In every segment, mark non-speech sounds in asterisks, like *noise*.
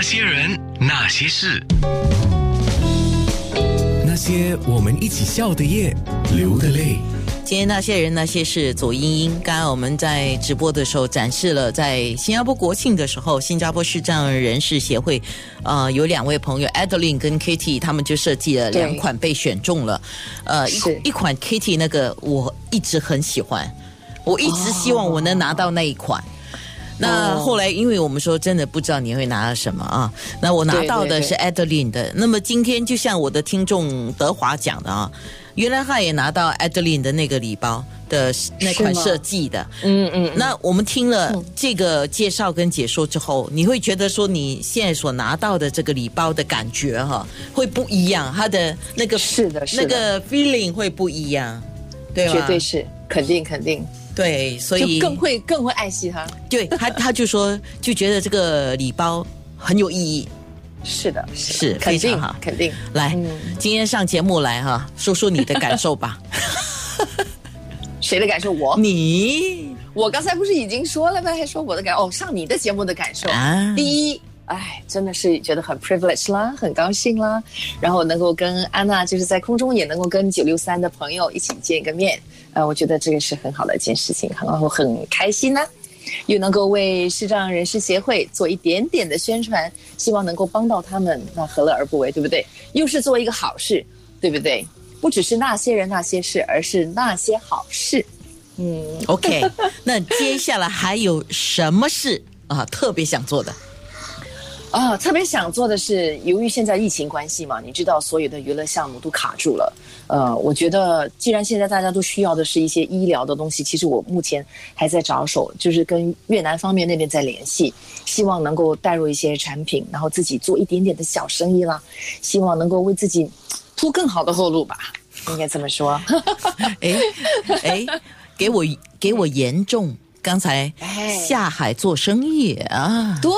那些人，那些事，那些我们一起笑的夜，流的泪。今天那些人那些事，左英英。刚刚我们在直播的时候展示了，在新加坡国庆的时候，新加坡视障人士协会，呃，有两位朋友 Adeline 跟 Kitty，他们就设计了两款被选中了。呃，一一款 Kitty 那个我一直很喜欢，我一直希望我能拿到那一款。那后来，因为我们说真的不知道你会拿到什么啊，那我拿到的是 Adeline 的。那么今天就像我的听众德华讲的啊，原来他也拿到 Adeline 的那个礼包的那款设计的。嗯嗯，那我们听了这个介绍跟解说之后，你会觉得说你现在所拿到的这个礼包的感觉哈，会不一样，它的那个是的是的那个 feeling 会不一样，对吗？绝对是，肯定肯定，对，所以更会更会爱惜它。对他 *laughs* 他就说就觉得这个礼包很有意义。是的，是的肯定非常好肯定。来，嗯今天上节目来哈，说说你的感受吧。*laughs* 谁的感受？我 *laughs* 你我刚才不是已经说了吗？还说我的感哦，上你的节目的感受。啊，第一，哎，真的是觉得很 privilege 啦，很高兴啦，然后能够跟安娜就是在空中也能够跟九六三的朋友一起见个面，呃，我觉得这个是很好的一件事情，然后很开心呢、又能够为视障人士协会做一点点的宣传，希望能够帮到他们，那何乐而不为，对不对？又是做一个好事，对不对？不只是那些人那些事，而是那些好事。嗯，OK，那接下来还有什么事啊特别想做的？啊，特别想做的是，由于现在疫情关系嘛，你知道所有的娱乐项目都卡住了。呃，我觉得既然现在大家都需要的是一些医疗的东西，其实我目前还在着手，就是跟越南方面那边在联系，希望能够带入一些产品，然后自己做一点点的小生意啦，*laughs* 希望能够为自己铺更好的后路吧，应该这么说。哎哎，给我 *laughs* 给我严重，刚才哎下海做生意啊，对，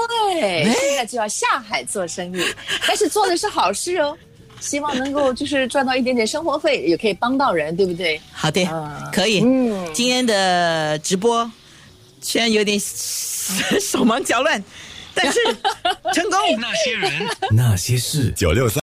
现在就要下海做生意，*laughs* 但是做的是好事哦，希望能够就是赚到一点点生活费，也可以帮到人，对不对？好的，啊可以。嗯今天的直播虽然有点 *laughs* 手忙脚乱，但是成功。*laughs* 那些人。那些事，九六三。